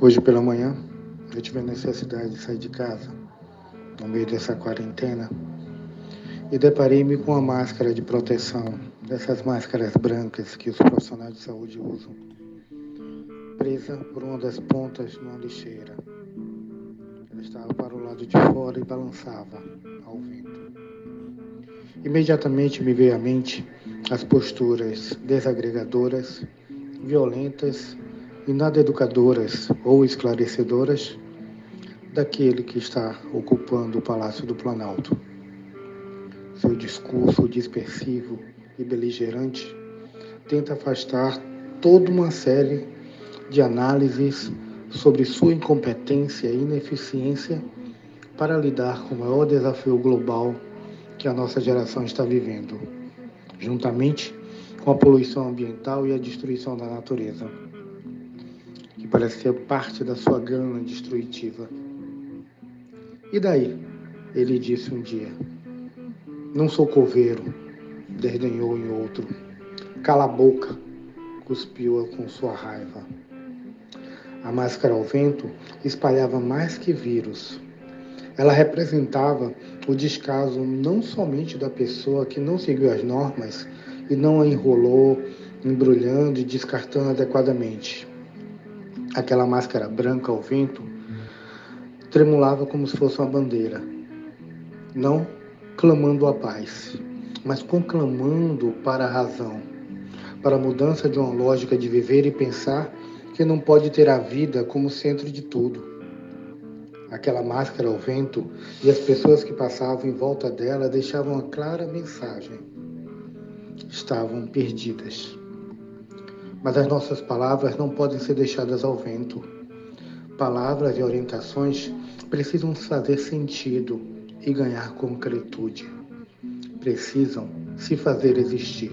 Hoje pela manhã eu tive a necessidade de sair de casa no meio dessa quarentena e deparei-me com uma máscara de proteção, dessas máscaras brancas que os profissionais de saúde usam, presa por uma das pontas numa lixeira. Ela estava para o lado de fora e balançava ao vento. Imediatamente me veio à mente as posturas desagregadoras, violentas e nada educadoras ou esclarecedoras daquele que está ocupando o Palácio do Planalto. Seu discurso dispersivo e beligerante tenta afastar toda uma série de análises sobre sua incompetência e ineficiência para lidar com o maior desafio global que a nossa geração está vivendo, juntamente com a poluição ambiental e a destruição da natureza ser parte da sua gana destrutiva. E daí? Ele disse um dia. Não sou coveiro, desdenhou em outro. Cala a boca, cuspiu-a com sua raiva. A máscara ao vento espalhava mais que vírus. Ela representava o descaso não somente da pessoa que não seguiu as normas e não a enrolou, embrulhando e descartando adequadamente, Aquela máscara branca ao vento tremulava como se fosse uma bandeira, não clamando a paz, mas conclamando para a razão, para a mudança de uma lógica de viver e pensar que não pode ter a vida como centro de tudo. Aquela máscara ao vento e as pessoas que passavam em volta dela deixavam uma clara mensagem. Estavam perdidas. Mas as nossas palavras não podem ser deixadas ao vento. Palavras e orientações precisam fazer sentido e ganhar concretude. Precisam se fazer existir.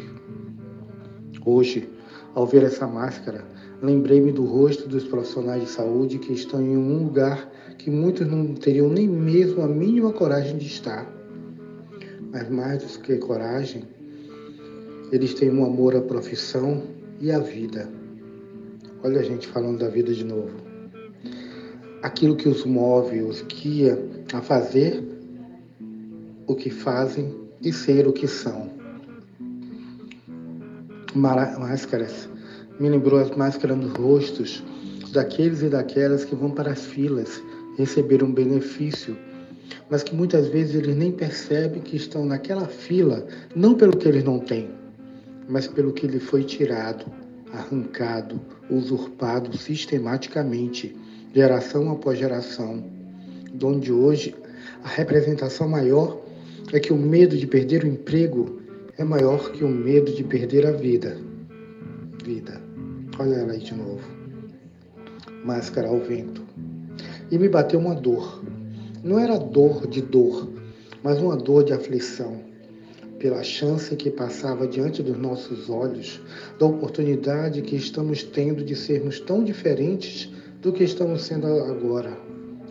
Hoje, ao ver essa máscara, lembrei-me do rosto dos profissionais de saúde que estão em um lugar que muitos não teriam nem mesmo a mínima coragem de estar. Mas mais do que coragem, eles têm um amor à profissão e a vida. Olha a gente falando da vida de novo. Aquilo que os move, os guia a fazer o que fazem e ser o que são. Máscaras. Me lembrou as máscaras nos rostos daqueles e daquelas que vão para as filas receber um benefício, mas que muitas vezes eles nem percebem que estão naquela fila, não pelo que eles não têm, mas pelo que lhe foi tirado, arrancado, usurpado sistematicamente, geração após geração, donde hoje a representação maior é que o medo de perder o emprego é maior que o medo de perder a vida. Vida. Olha ela aí de novo. Máscara ao vento. E me bateu uma dor. Não era dor de dor, mas uma dor de aflição pela chance que passava diante dos nossos olhos, da oportunidade que estamos tendo de sermos tão diferentes do que estamos sendo agora,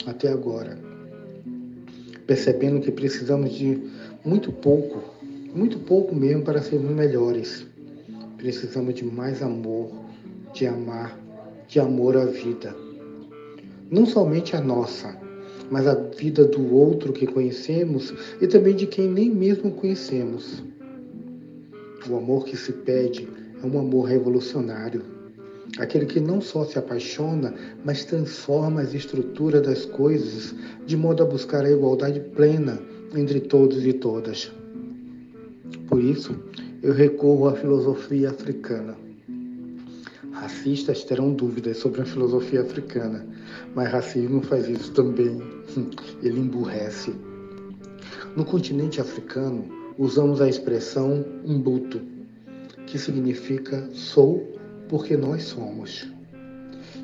até agora. Percebendo que precisamos de muito pouco, muito pouco mesmo para sermos melhores. Precisamos de mais amor, de amar, de amor à vida. Não somente a nossa, mas a vida do outro que conhecemos e também de quem nem mesmo conhecemos. O amor que se pede é um amor revolucionário, aquele que não só se apaixona, mas transforma as estruturas das coisas de modo a buscar a igualdade plena entre todos e todas. Por isso, eu recorro à filosofia africana. Racistas terão dúvidas sobre a filosofia africana, mas racismo faz isso também. Ele emburrece. No continente africano, usamos a expressão umbuto, que significa sou porque nós somos.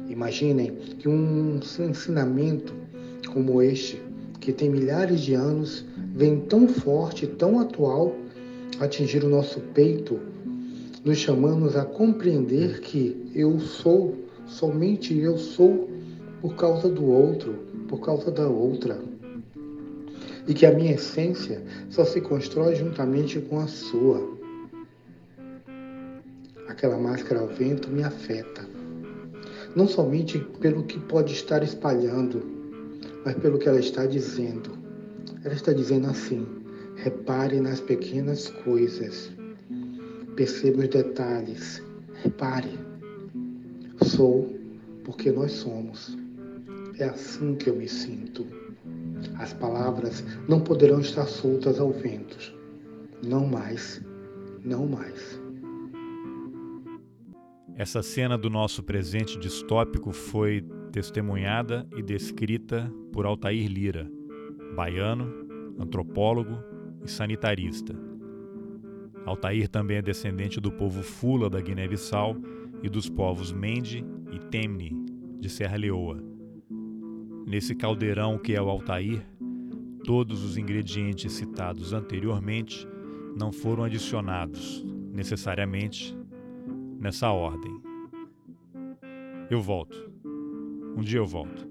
Imaginem que um ensinamento como este, que tem milhares de anos, vem tão forte, tão atual, atingir o nosso peito nos chamamos a compreender que eu sou, somente eu sou, por causa do outro, por causa da outra. E que a minha essência só se constrói juntamente com a sua. Aquela máscara ao vento me afeta. não somente pelo que pode estar espalhando, mas pelo que ela está dizendo. Ela está dizendo assim: repare nas pequenas coisas, perceba os detalhes, repare. Sou porque nós somos. É assim que eu me sinto. As palavras não poderão estar soltas ao vento. Não mais, não mais. Essa cena do nosso presente distópico foi testemunhada e descrita por Altair Lira, baiano, antropólogo e sanitarista. Altair também é descendente do povo Fula da Guiné-Bissau e dos povos Mende e Temne de Serra Leoa. Nesse caldeirão que é o Altair, todos os ingredientes citados anteriormente não foram adicionados necessariamente nessa ordem. Eu volto. Um dia eu volto.